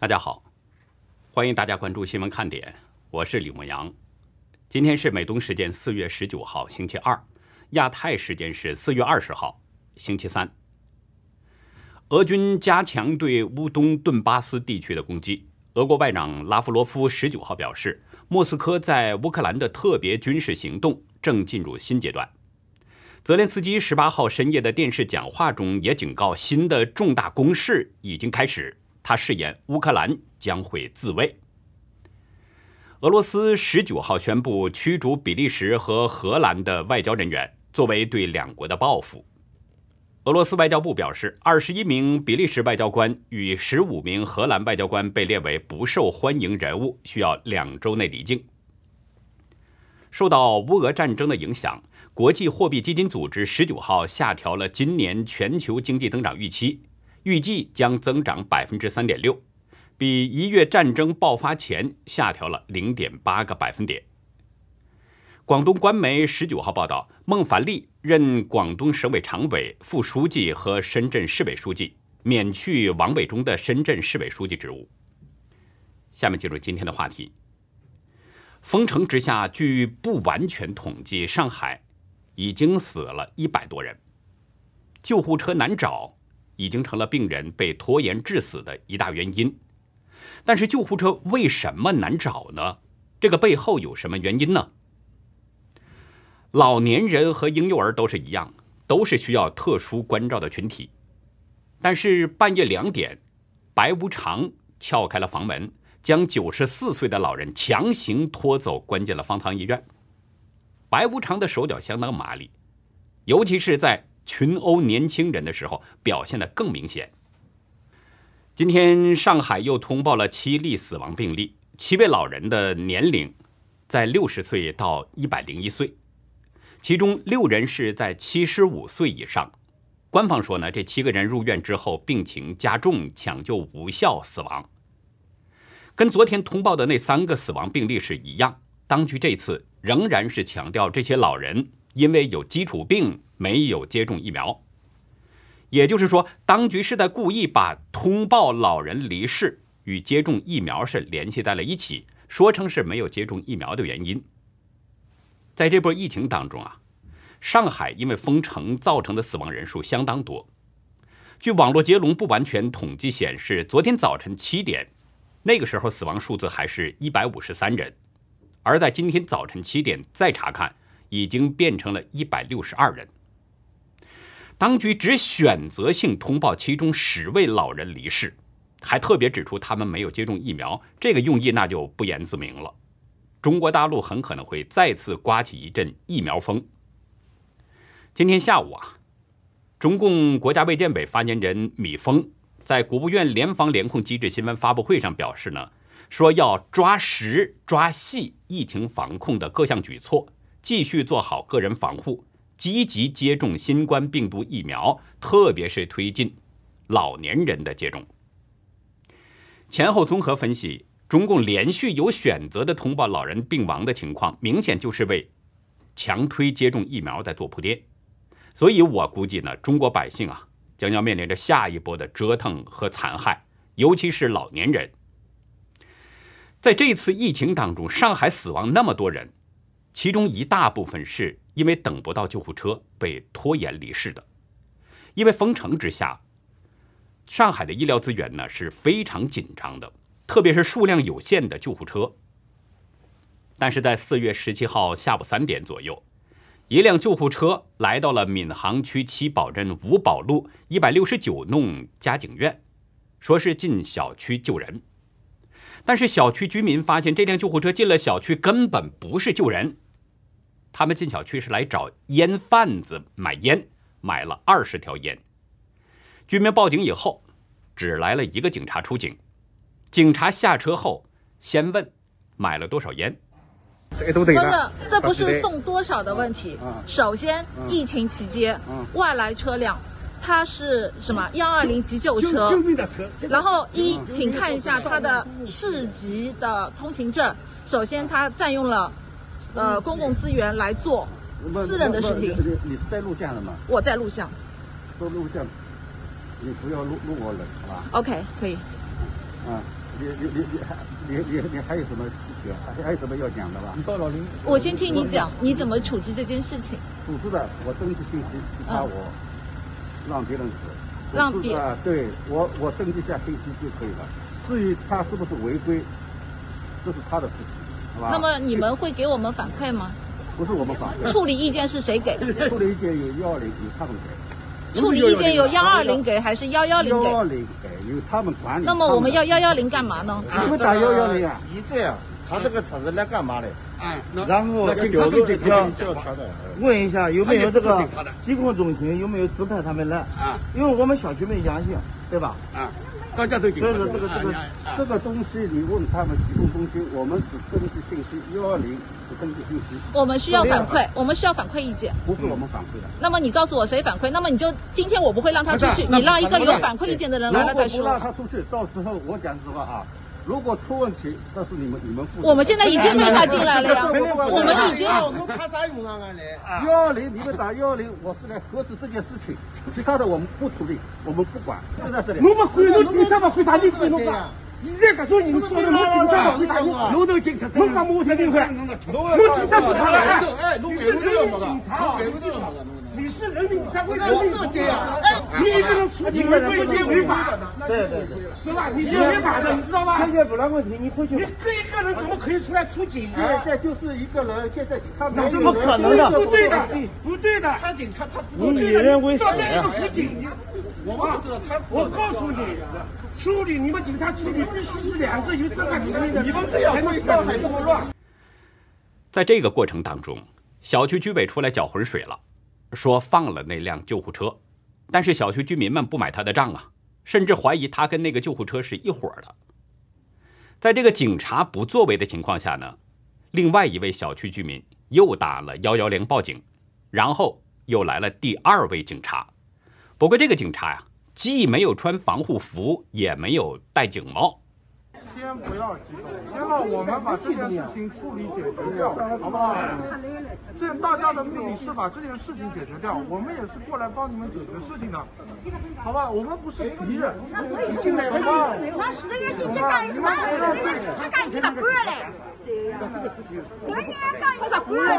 大家好，欢迎大家关注新闻看点，我是李牧阳。今天是美东时间四月十九号，星期二；亚太时间是四月二十号，星期三。俄军加强对乌东顿巴斯地区的攻击。俄国外长拉夫罗夫十九号表示，莫斯科在乌克兰的特别军事行动正进入新阶段。泽连斯基十八号深夜的电视讲话中也警告，新的重大攻势已经开始。他誓言乌克兰将会自卫。俄罗斯十九号宣布驱逐比利时和荷兰的外交人员，作为对两国的报复。俄罗斯外交部表示，二十一名比利时外交官与十五名荷兰外交官被列为不受欢迎人物，需要两周内离境。受到乌俄战争的影响，国际货币基金组织十九号下调了今年全球经济增长预期。预计将增长百分之三点六，比一月战争爆发前下调了零点八个百分点。广东官媒十九号报道，孟凡利任广东省委常委、副书记和深圳市委书记，免去王伟忠的深圳市委书记职务。下面进入今天的话题。封城之下，据不完全统计，上海已经死了一百多人，救护车难找。已经成了病人被拖延致死的一大原因，但是救护车为什么难找呢？这个背后有什么原因呢？老年人和婴幼儿都是一样，都是需要特殊关照的群体。但是半夜两点，白无常撬开了房门，将九十四岁的老人强行拖走，关进了方舱医院。白无常的手脚相当麻利，尤其是在。群殴年轻人的时候表现得更明显。今天上海又通报了七例死亡病例，七位老人的年龄在六十岁到一百零一岁，其中六人是在七十五岁以上。官方说呢，这七个人入院之后病情加重，抢救无效死亡。跟昨天通报的那三个死亡病例是一样，当局这次仍然是强调这些老人因为有基础病。没有接种疫苗，也就是说，当局是在故意把通报老人离世与接种疫苗是联系在了一起，说成是没有接种疫苗的原因。在这波疫情当中啊，上海因为封城造成的死亡人数相当多。据网络接龙不完全统计显示，昨天早晨七点，那个时候死亡数字还是一百五十三人，而在今天早晨七点再查看，已经变成了一百六十二人。当局只选择性通报其中十位老人离世，还特别指出他们没有接种疫苗，这个用意那就不言自明了。中国大陆很可能会再次刮起一阵疫苗风。今天下午啊，中共国家卫健委发言人米峰在国务院联防联控机制新闻发布会上表示呢，说要抓实抓细疫情防控的各项举措，继续做好个人防护。积极接种新冠病毒疫苗，特别是推进老年人的接种。前后综合分析，中共连续有选择的通报老人病亡的情况，明显就是为强推接种疫苗在做铺垫。所以我估计呢，中国百姓啊，将要面临着下一波的折腾和残害，尤其是老年人。在这次疫情当中，上海死亡那么多人。其中一大部分是因为等不到救护车被拖延离世的，因为封城之下，上海的医疗资源呢是非常紧张的，特别是数量有限的救护车。但是在四月十七号下午三点左右，一辆救护车来到了闵行区七宝镇五宝路一百六十九弄嘉景院，说是进小区救人，但是小区居民发现这辆救护车进了小区根本不是救人。他们进小区是来找烟贩子买烟，买了二十条烟。居民报警以后，只来了一个警察出警。警察下车后，先问买了多少烟。不是，这不是送多少的问题。首先，疫情期间，外来车辆，它是什么？幺二零急救车。救命的车。然后一，请看一下他的市级的通行证。首先，他占用了。呃，公共资源来做私人的事情。你是在录像了吗？我在录像。做录像，你不要录录我人，好吧？OK，可以。啊，你你你你还你你你还有什么事情？还还有什么要讲的吧？我先听你讲，你怎么处置这件事情？处置的，我登记信息，其他我让别人处。让别啊，对我我登记下信息就可以了。至于他是不是违规，这是他的事情，好吧？那么你们会给我们反馈吗？不是我们反馈。处理意见是谁给？处理意见有幺二零，由他们给。处理意见有幺二零给还是幺幺零给？幺二零给，由他们管理。那么我们要幺幺零干嘛呢？你们打幺幺零啊？你这样，他这个车子来干嘛的？哎，然后警察跟警察调查的，问一下有没有这个疾控中心有没有指派他们来啊？因为我们小区没阳性，对吧？啊，大家都警察。所以说这个这个这个东西，你问他们提供中心，我们只根据信息，幺二零只根据信息。我们需要反馈，我们需要反馈意见。不是我们反馈的。那么你告诉我谁反馈？那么你就今天我不会让他出去，你让一个有反馈意见的人来了再说。不让他出去，到时候我讲实话啊。如果出问题，那是你们你们负责。我们现在已经没他进来了呀，我们已经。我怕啥用？幺二零，你们打幺二零，我是来核实这件事情，其他的我们不处理，我们不管，就在这里。我们管侬警察嘛，为啥你管侬啊？现在搿种人说的，侬警察嘛，为啥用？侬都警察，侬讲我才警察，侬警察不他了？哎，你是人民警察。你是人民，才会人民不对呀！你一个人出警，违规违法的，对对对，是吧？你是违法的，你知道吗？解决不了问题，你回去。你一个人怎么可以出来出警？现在就是一个人，现在他那怎么可能的？不对的，不对的。他警察，他你以人为上面一个警，我不知道他。我告诉你，处理你们警察处理必须是两个有执法权力的。你们这样会上海这么乱。在这个过程当中，小区居委出来搅浑水了。说放了那辆救护车，但是小区居民们不买他的账啊，甚至怀疑他跟那个救护车是一伙的。在这个警察不作为的情况下呢，另外一位小区居民又打了幺幺零报警，然后又来了第二位警察。不过这个警察呀，既没有穿防护服，也没有戴警帽。先不要激动，先让我们把这件事情处理解决掉，好不好？这大家的目的是把这件事情解决掉，我们也是过来帮你们解决事情的，好吧？我们不是敌人，好吧？那十个月进去干什么？十个月才干一百个嘞。这个事情，过年干一百个嘞。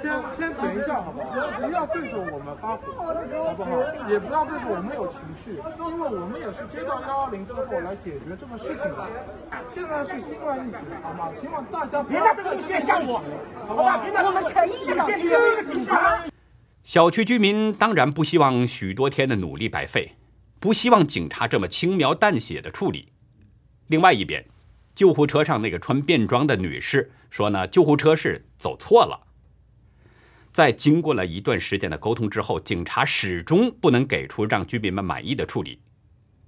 先先等一下，好不好？不要对着我们发火，好不好？也不要对着我们有情绪，因为我们也是接到幺二零之后来解决这个事情的。现在是新冠疫情，好吗？希望大家别拿这个东西来吓我，好吧？别拿我们全一小区有一个警察。小区居民当然不希望许多天的努力白费，不希望警察这么轻描淡写的处理。另外一边，救护车上那个穿便装的女士说呢，救护车是走错了。在经过了一段时间的沟通之后，警察始终不能给出让居民们满意的处理。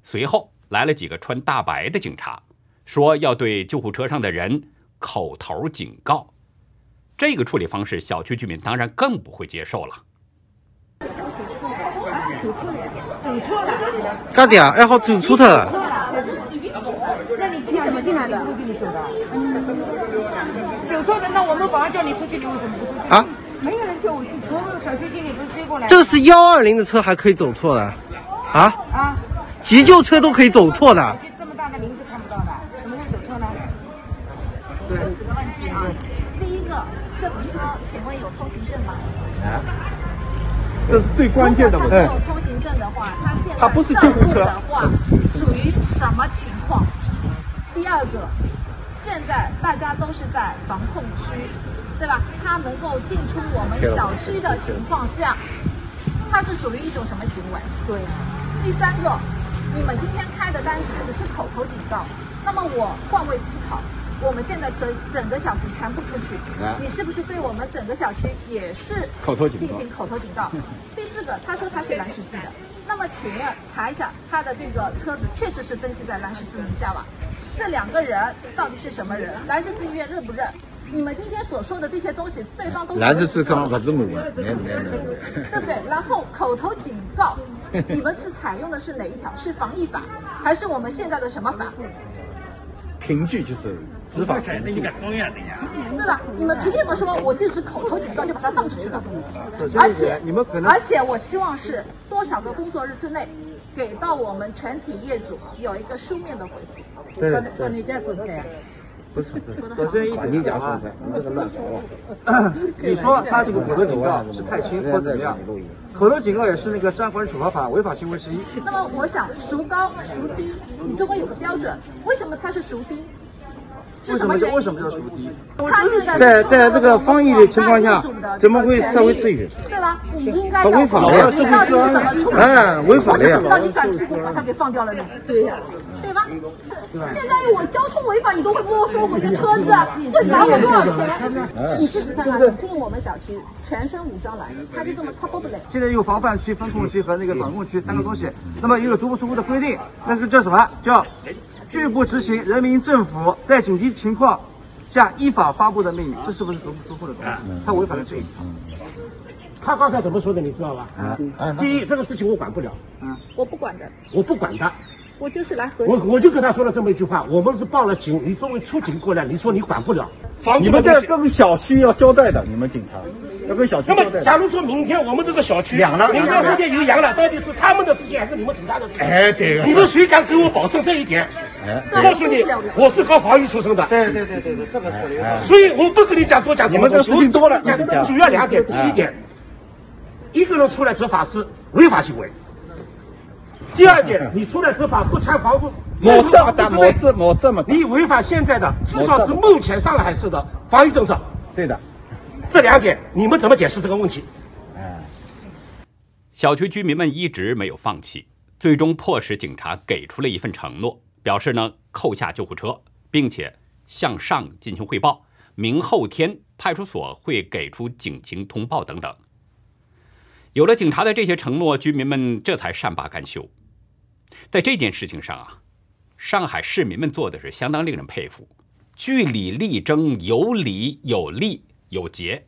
随后。来了几个穿大白的警察，说要对救护车上的人口头警告。这个处理方式，小区居民当然更不会接受了。走错了，走错了。干的啊？还好走错的。进来的？走错的，那我们保安叫你出去，你为什么不出去？啊？没有人叫我去，从小区经理不是追过来？这是幺二零的车，还可以走错的？啊？啊？急救车都可以走错的，这么大的名字看不到的，怎么会走错呢？对，几个问题啊。第一个，这部车请问有通行证吗？啊，这是最关键的问题。没有通行证的话，他现在他不是救护车的话，属于什么情况？第二个，现在大家都是在防控区，对吧？他能够进出我们小区的情况下，他是属于一种什么行为？对。第三个。你们今天开的单子只是口头警告，那么我换位思考，我们现在整整个小区全部出去，你是不是对我们整个小区也是口头警进行口头警告？第四个，他说他是蓝十字的，那么请问查一下他的这个车子确实是登记在蓝十字名下了，这两个人到底是什么人？蓝十字医院认不认？你们今天所说的这些东西，对方都蓝十字刚不是我，没没没，对不对？然后口头警告。你们是采用的是哪一条？是防疫法，还是我们现在的什么法？凭据就是执法权的一个公呀，对吧？你们凭什么说我就是口头警告就把它放出去了？而且你们可能，而且我希望是多少个工作日之内，给到我们全体业主有一个书面的回复。对对，你家说菜。不是，我这一点讲啊，你这个乱说。你说他这个口头警告是太轻或怎么样？口头警告也是那个《治安管理处罚法》违法行为之一。那么我想，孰高孰低，你就会有个标准。为什么它是孰低？为什么叫为什么叫孰低？它是在在这个防疫的情况下，怎么会社会秩序？对吧？你应该要违法呀，你到底是怎么处理？哎，违法的呀！我知道你转屁股把他给放掉了呢。对呀，对吧？现在我交通违法，你都会没收我的车子，会罚我多少钱？你自己看看，你进我们小区，全身武装来，他就这么擦不得嘞。现在有防范区、风控区和那个管控区三个东西，那么有足不出户的规定，那个叫什么？叫拒不执行人民政府在紧急情况下依法发布的命令，这是不是足不出户的东西？他违反了这一条。他刚才怎么说的？你知道吧？第一，这个事情我管不了。我不管的。我不管的。我就是来核我我就跟他说了这么一句话，我们是报了警，你作为出警过来，你说你管不了，你们这跟小区要交代的，你们警察要跟小区交代。那么，假如说明天我们这个小区凉了，明天后天有阳了，到底是他们的事情还是你们警察的事情？哎，对。你们谁敢给我保证这一点？哎，告诉你，我是搞防御出身的。对对对对对，这个是。所以我不跟你讲多讲什么东西，事情多了，讲主要两点，第一点，一个人出来执法是违法行为。第二点，你出来执法不穿防护，我这么大，我这么大，你违反现在的至少是目前上海市的防疫政策。对的，这两点你们怎么解释这个问题？哎，小区居民们一直没有放弃，最终迫使警察给出了一份承诺，表示呢扣下救护车，并且向上进行汇报，明后天派出所会给出警情通报等等。有了警察的这些承诺，居民们这才善罢甘休。在这件事情上啊，上海市民们做的是相当令人佩服，据理力争，有理有利有节。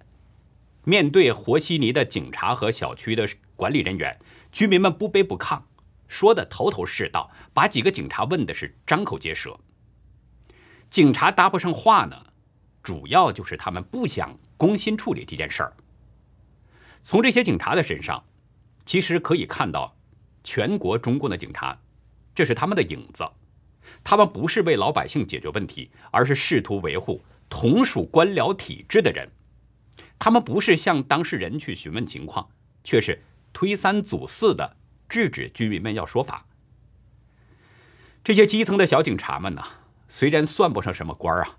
面对和稀泥的警察和小区的管理人员，居民们不卑不亢，说的头头是道，把几个警察问的是张口结舌。警察搭不上话呢，主要就是他们不想公心处理这件事儿。从这些警察的身上，其实可以看到。全国中共的警察，这是他们的影子。他们不是为老百姓解决问题，而是试图维护同属官僚体制的人。他们不是向当事人去询问情况，却是推三阻四的制止居民们要说法。这些基层的小警察们呢，虽然算不上什么官儿啊，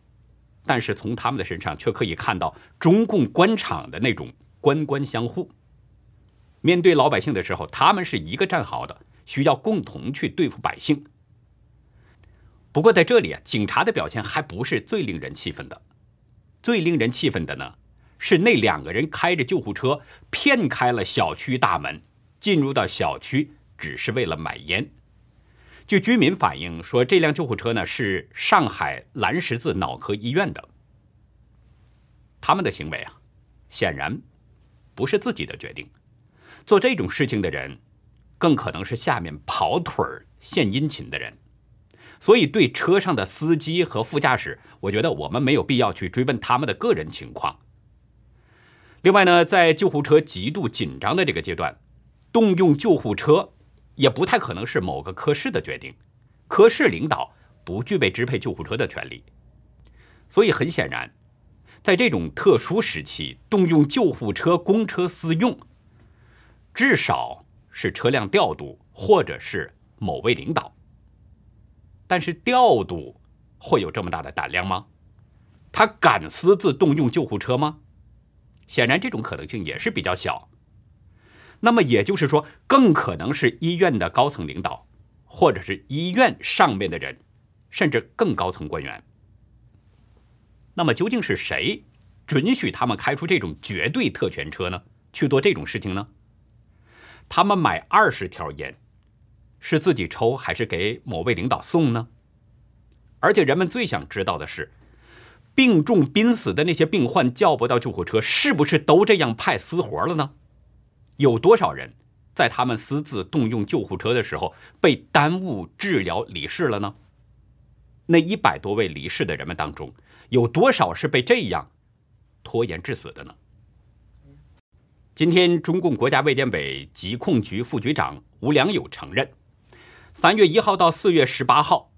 但是从他们的身上却可以看到中共官场的那种官官相护。面对老百姓的时候，他们是一个战壕的，需要共同去对付百姓。不过在这里啊，警察的表现还不是最令人气愤的，最令人气愤的呢，是那两个人开着救护车骗开了小区大门，进入到小区只是为了买烟。据居民反映说，这辆救护车呢是上海蓝十字脑科医院的。他们的行为啊，显然不是自己的决定。做这种事情的人，更可能是下面跑腿儿献殷勤的人，所以对车上的司机和副驾驶，我觉得我们没有必要去追问他们的个人情况。另外呢，在救护车极度紧张的这个阶段，动用救护车也不太可能是某个科室的决定，科室领导不具备支配救护车的权利，所以很显然，在这种特殊时期，动用救护车公车私用。至少是车辆调度，或者是某位领导。但是调度会有这么大的胆量吗？他敢私自动用救护车吗？显然这种可能性也是比较小。那么也就是说，更可能是医院的高层领导，或者是医院上面的人，甚至更高层官员。那么究竟是谁准许他们开出这种绝对特权车呢？去做这种事情呢？他们买二十条烟，是自己抽还是给某位领导送呢？而且人们最想知道的是，病重濒死的那些病患叫不到救护车，是不是都这样派私活了呢？有多少人在他们私自动用救护车的时候被耽误治疗离世了呢？那一百多位离世的人们当中，有多少是被这样拖延致死的呢？今天，中共国家卫健委疾控局副局长吴良友承认，三月一号到四月十八号，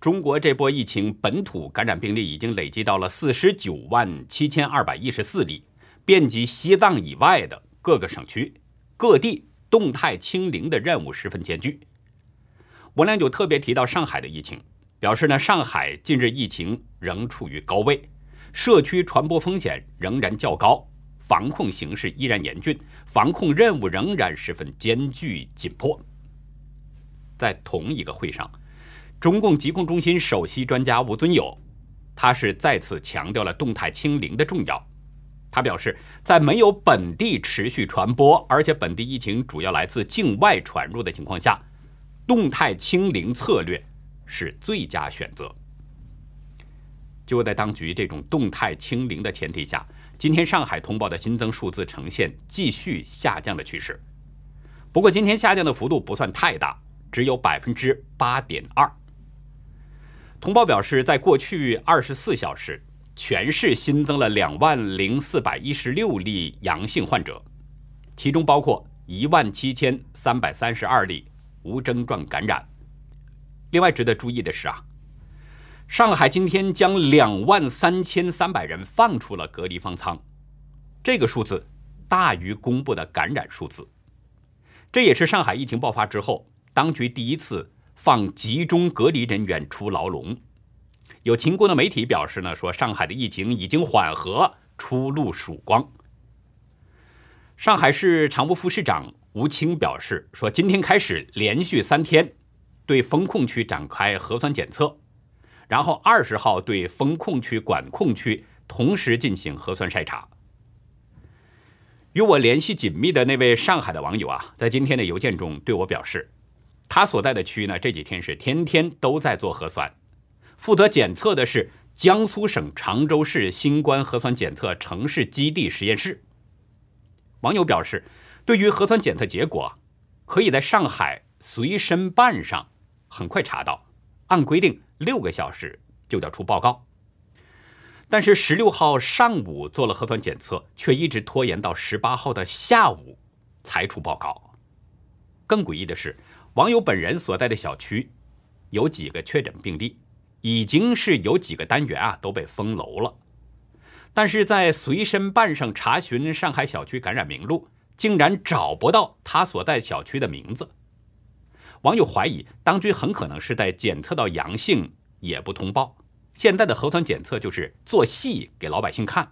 中国这波疫情本土感染病例已经累计到了四十九万七千二百一十四例，遍及西藏以外的各个省区，各地动态清零的任务十分艰巨。吴良友特别提到上海的疫情，表示呢，上海近日疫情仍处于高位，社区传播风险仍然较高，防控形势依然严峻，防控任务仍然十分艰巨紧迫。在同一个会上，中共疾控中心首席专家吴尊友，他是再次强调了动态清零的重要。他表示，在没有本地持续传播，而且本地疫情主要来自境外传入的情况下，动态清零策略是最佳选择。就在当局这种动态清零的前提下，今天上海通报的新增数字呈现继续下降的趋势。不过，今天下降的幅度不算太大。只有百分之八点二。通报表示，在过去二十四小时，全市新增了两万零四百一十六例阳性患者，其中包括一万七千三百三十二例无症状感染。另外值得注意的是啊，上海今天将两万三千三百人放出了隔离方舱，这个数字大于公布的感染数字，这也是上海疫情爆发之后。当局第一次放集中隔离人员出牢笼，有秦国的媒体表示呢，说上海的疫情已经缓和，出露曙光。上海市常务副市长吴清表示说，今天开始连续三天对封控区展开核酸检测，然后二十号对封控区、管控区同时进行核酸筛查。与我联系紧密的那位上海的网友啊，在今天的邮件中对我表示。他所在的区呢，这几天是天天都在做核酸。负责检测的是江苏省常州市新冠核酸检测城市基地实验室。网友表示，对于核酸检测结果，可以在上海随身办上，很快查到，按规定六个小时就要出报告。但是十六号上午做了核酸检测，却一直拖延到十八号的下午才出报告。更诡异的是。网友本人所在的小区有几个确诊病例，已经是有几个单元啊都被封楼了。但是在随身办上查询上海小区感染名录，竟然找不到他所在小区的名字。网友怀疑当局很可能是在检测到阳性也不通报。现在的核酸检测就是做戏给老百姓看，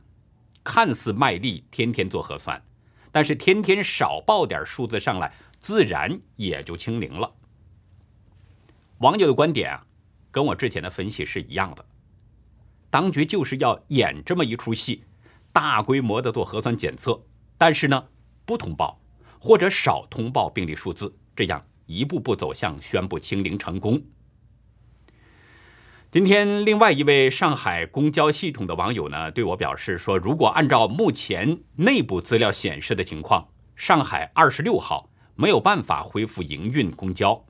看似卖力天天做核酸，但是天天少报点数字上来。自然也就清零了。网友的观点啊，跟我之前的分析是一样的。当局就是要演这么一出戏，大规模的做核酸检测，但是呢不通报或者少通报病例数字，这样一步步走向宣布清零成功。今天，另外一位上海公交系统的网友呢，对我表示说，如果按照目前内部资料显示的情况，上海二十六号。没有办法恢复营运公交。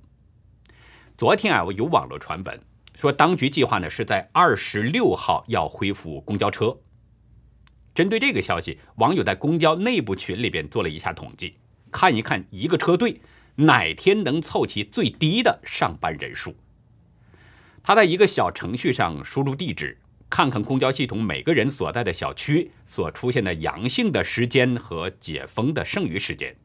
昨天啊，我有网络传闻说，当局计划呢是在二十六号要恢复公交车。针对这个消息，网友在公交内部群里边做了一下统计，看一看一个车队哪天能凑齐最低的上班人数。他在一个小程序上输入地址，看看公交系统每个人所在的小区所出现的阳性的时间和解封的剩余时间。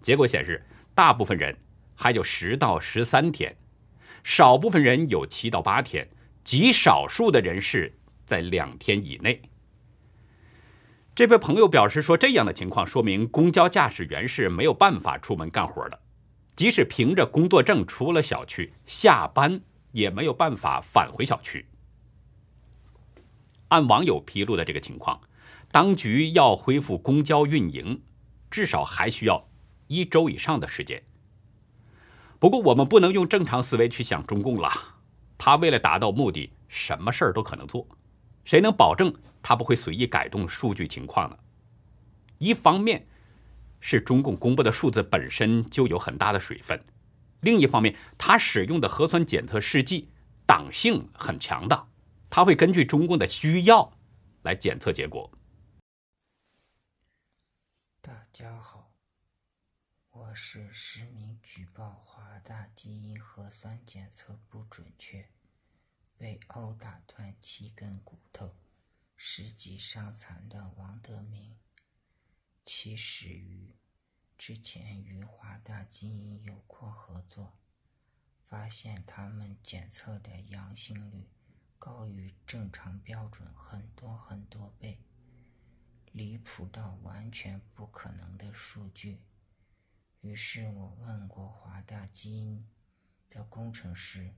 结果显示，大部分人还有十到十三天，少部分人有七到八天，极少数的人是在两天以内。这位朋友表示说，这样的情况说明公交驾驶员是没有办法出门干活的，即使凭着工作证出了小区，下班也没有办法返回小区。按网友披露的这个情况，当局要恢复公交运营，至少还需要。一周以上的时间。不过，我们不能用正常思维去想中共了。他为了达到目的，什么事儿都可能做。谁能保证他不会随意改动数据情况呢？一方面是中共公布的数字本身就有很大的水分，另一方面，他使用的核酸检测试剂党性很强的，他会根据中共的需要来检测结果。大家好。我是实名举报华大基因核酸检测不准确，被殴打断七根骨头，十级伤残的王德明，起始于之前与华大基因有过合作，发现他们检测的阳性率高于正常标准很多很多倍，离谱到完全不可能的数据。于是我问过华大基因的工程师，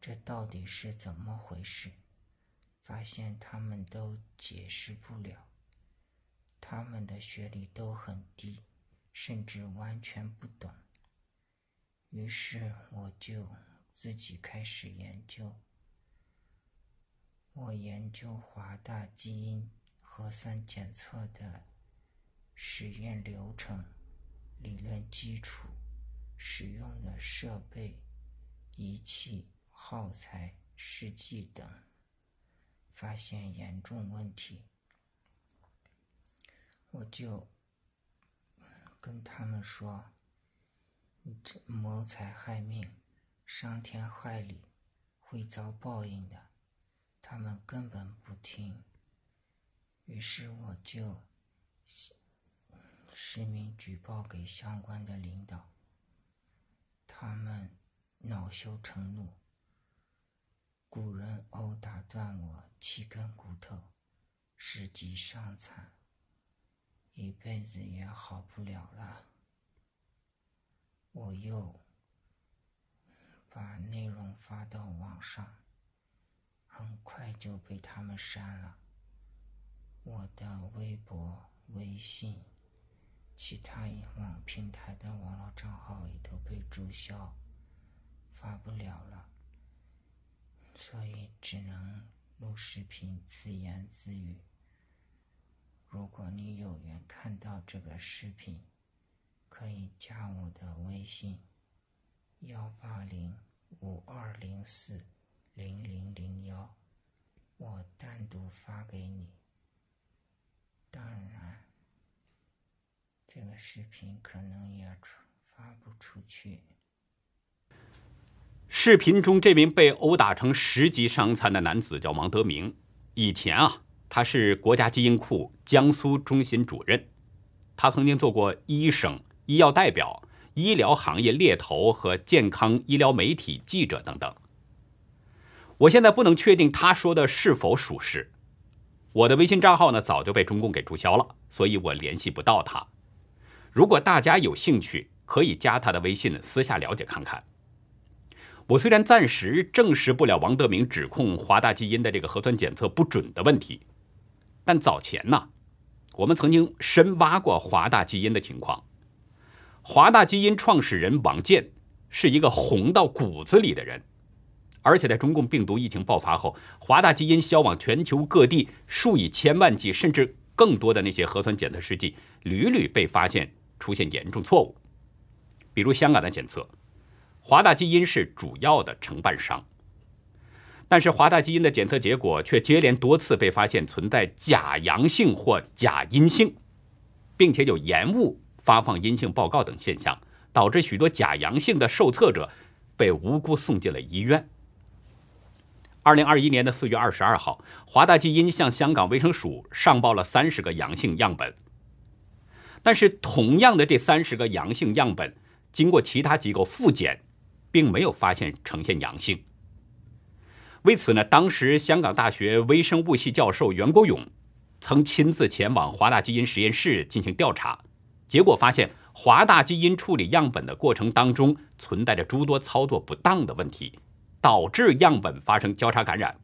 这到底是怎么回事？发现他们都解释不了，他们的学历都很低，甚至完全不懂。于是我就自己开始研究。我研究华大基因核酸检测的实验流程。理论基础、使用的设备、仪器、耗材、试剂等，发现严重问题，我就跟他们说：“这谋财害命、伤天害理，会遭报应的。”他们根本不听，于是我就。实名举报给相关的领导，他们恼羞成怒。古人殴打断我七根骨头，十级伤残，一辈子也好不了了。我又把内容发到网上，很快就被他们删了。我的微博、微信。其他网平台的网络账号也都被注销，发不了了，所以只能录视频自言自语。如果你有缘看到这个视频，可以加我的微信：幺八零五二零四零零零幺，我单独发给你。当然。这个视频可能也出发不出去。视频中这名被殴打成十级伤残的男子叫王德明。以前啊，他是国家基因库江苏中心主任，他曾经做过医生、医药代表、医疗行业猎头和健康医疗媒体记者等等。我现在不能确定他说的是否属实。我的微信账号呢，早就被中共给注销了，所以我联系不到他。如果大家有兴趣，可以加他的微信，私下了解看看。我虽然暂时证实不了王德明指控华大基因的这个核酸检测不准的问题，但早前呢，我们曾经深挖过华大基因的情况。华大基因创始人王健是一个红到骨子里的人，而且在中共病毒疫情爆发后，华大基因销往全球各地数以千万计甚至更多的那些核酸检测试剂，屡屡被发现。出现严重错误，比如香港的检测，华大基因是主要的承办商，但是华大基因的检测结果却接连多次被发现存在假阳性或假阴性，并且有延误发放阴性报告等现象，导致许多假阳性的受测者被无辜送进了医院。二零二一年的四月二十二号，华大基因向香港卫生署上报了三十个阳性样本。但是，同样的这三十个阳性样本，经过其他机构复检，并没有发现呈现阳性。为此呢，当时香港大学微生物系教授袁国勇曾亲自前往华大基因实验室进行调查，结果发现华大基因处理样本的过程当中存在着诸多操作不当的问题，导致样本发生交叉感染，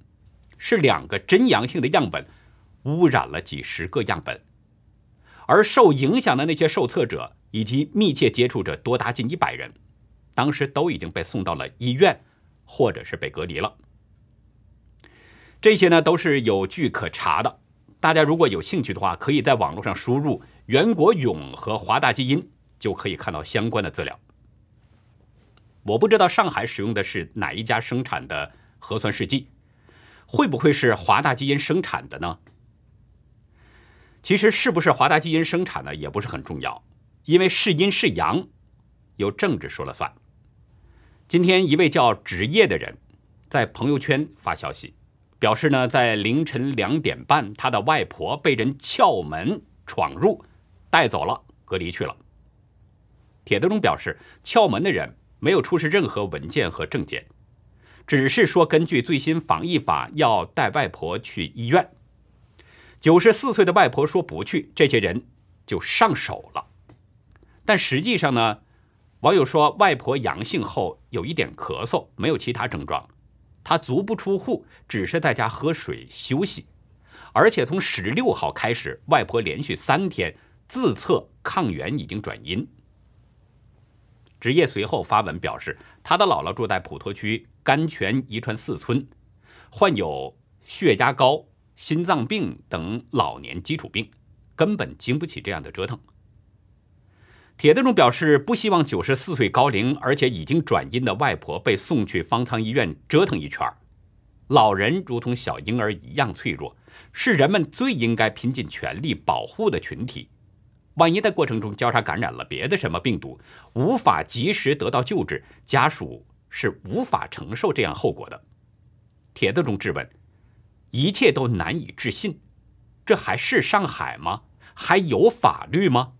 是两个真阳性的样本污染了几十个样本。而受影响的那些受测者以及密切接触者多达近一百人，当时都已经被送到了医院，或者是被隔离了。这些呢都是有据可查的，大家如果有兴趣的话，可以在网络上输入“袁国勇和华大基因”，就可以看到相关的资料。我不知道上海使用的是哪一家生产的核酸试剂，会不会是华大基因生产的呢？其实是不是华大基因生产的也不是很重要，因为是阴是阳，由政治说了算。今天一位叫职业的人在朋友圈发消息，表示呢，在凌晨两点半，他的外婆被人撬门闯入，带走了，隔离去了。铁德中表示，撬门的人没有出示任何文件和证件，只是说根据最新防疫法要带外婆去医院。九十四岁的外婆说不去，这些人就上手了。但实际上呢，网友说外婆阳性后有一点咳嗽，没有其他症状，他足不出户，只是在家喝水休息。而且从十六号开始，外婆连续三天自测抗原已经转阴。职业随后发文表示，他的姥姥住在普陀区甘泉遗传四村，患有血压高、心脏病等老年基础病，根本经不起这样的折腾。铁德中表示，不希望九十四岁高龄而且已经转阴的外婆被送去方舱医院折腾一圈。老人如同小婴儿一样脆弱，是人们最应该拼尽全力保护的群体。万一在过程中交叉感染了别的什么病毒，无法及时得到救治，家属是无法承受这样后果的。铁德中质问：一切都难以置信，这还是上海吗？还有法律吗？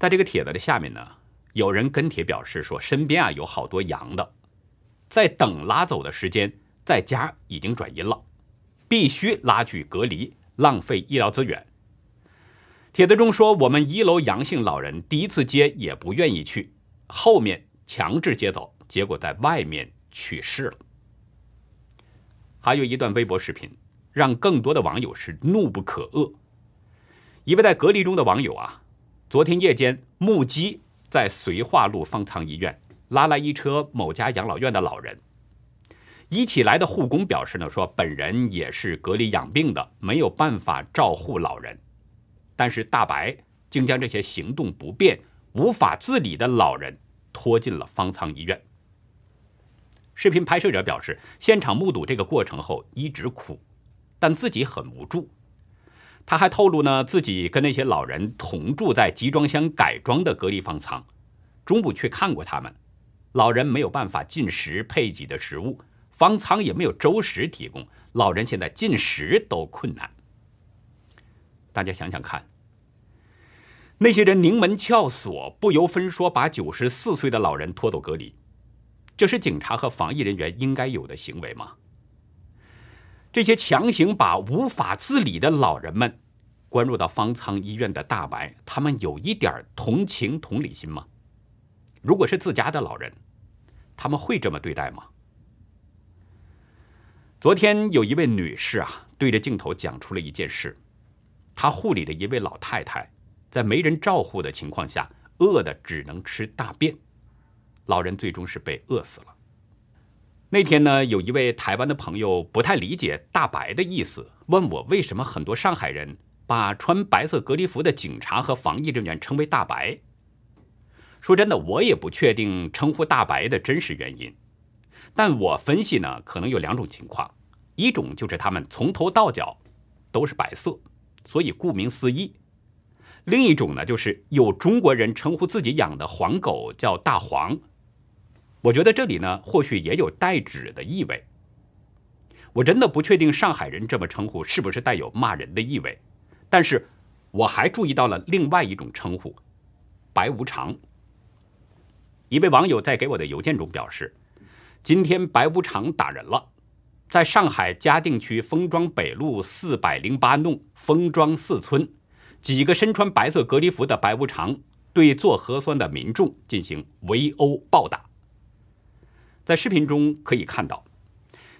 在这个帖子的下面呢，有人跟帖表示说，身边啊有好多阳的，在等拉走的时间，在家已经转阴了，必须拉去隔离，浪费医疗资源。帖子中说，我们一楼阳性老人第一次接也不愿意去，后面强制接走，结果在外面去世了。还有一段微博视频，让更多的网友是怒不可遏。一位在隔离中的网友啊，昨天夜间目击在绥化路方舱医院拉来一车某家养老院的老人，一起来的护工表示呢，说本人也是隔离养病的，没有办法照护老人。但是大白竟将这些行动不便、无法自理的老人拖进了方舱医院。视频拍摄者表示，现场目睹这个过程后一直哭，但自己很无助。他还透露呢，自己跟那些老人同住在集装箱改装的隔离方舱，中午去看过他们，老人没有办法进食配给的食物，方舱也没有粥食提供，老人现在进食都困难。大家想想看，那些人拧门撬锁，不由分说把九十四岁的老人拖走隔离，这是警察和防疫人员应该有的行为吗？这些强行把无法自理的老人们关入到方舱医院的大白，他们有一点同情同理心吗？如果是自家的老人，他们会这么对待吗？昨天有一位女士啊，对着镜头讲出了一件事。她护理的一位老太太，在没人照护的情况下，饿的只能吃大便，老人最终是被饿死了。那天呢，有一位台湾的朋友不太理解“大白”的意思，问我为什么很多上海人把穿白色隔离服的警察和防疫人员称为“大白”。说真的，我也不确定称呼“大白”的真实原因，但我分析呢，可能有两种情况：一种就是他们从头到脚都是白色。所以顾名思义，另一种呢，就是有中国人称呼自己养的黄狗叫大黄。我觉得这里呢，或许也有代指的意味。我真的不确定上海人这么称呼是不是带有骂人的意味，但是我还注意到了另外一种称呼——白无常。一位网友在给我的邮件中表示，今天白无常打人了。在上海嘉定区丰庄北路四百零八弄丰庄四村，几个身穿白色隔离服的白无常对做核酸的民众进行围殴暴打。在视频中可以看到，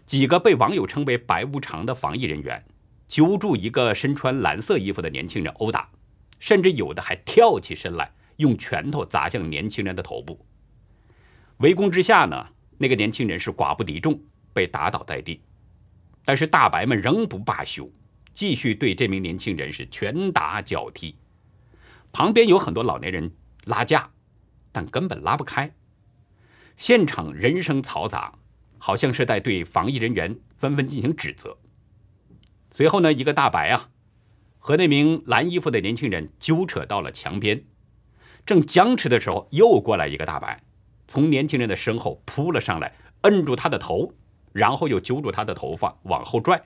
几个被网友称为“白无常”的防疫人员揪住一个身穿蓝色衣服的年轻人殴打，甚至有的还跳起身来用拳头砸向年轻人的头部。围攻之下呢，那个年轻人是寡不敌众。被打倒在地，但是大白们仍不罢休，继续对这名年轻人是拳打脚踢。旁边有很多老年人拉架，但根本拉不开。现场人声嘈杂，好像是在对防疫人员纷纷进行指责。随后呢，一个大白啊，和那名蓝衣服的年轻人纠扯到了墙边，正僵持的时候，又过来一个大白，从年轻人的身后扑了上来，摁住他的头，然后又揪住他的头发往后拽，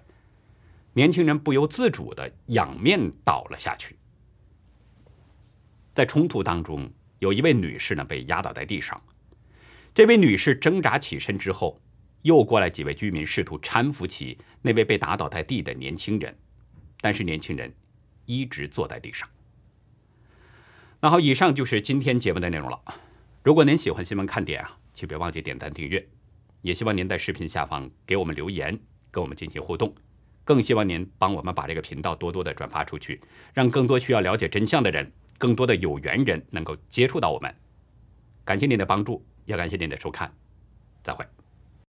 年轻人不由自主的仰面倒了下去。在冲突当中，有一位女士呢被压倒在地上，这位女士挣扎起身之后，又过来几位居民试图搀扶起那位被打倒在地的年轻人，但是年轻人一直坐在地上。那好，以上就是今天节目的内容了。如果您喜欢新闻看点啊，请别忘记点赞订阅。也希望您在视频下方给我们留言，跟我们进行互动。更希望您帮我们把这个频道多多的转发出去，让更多需要了解真相的人，更多的有缘人能够接触到我们。感谢您的帮助，也感谢您的收看，再会。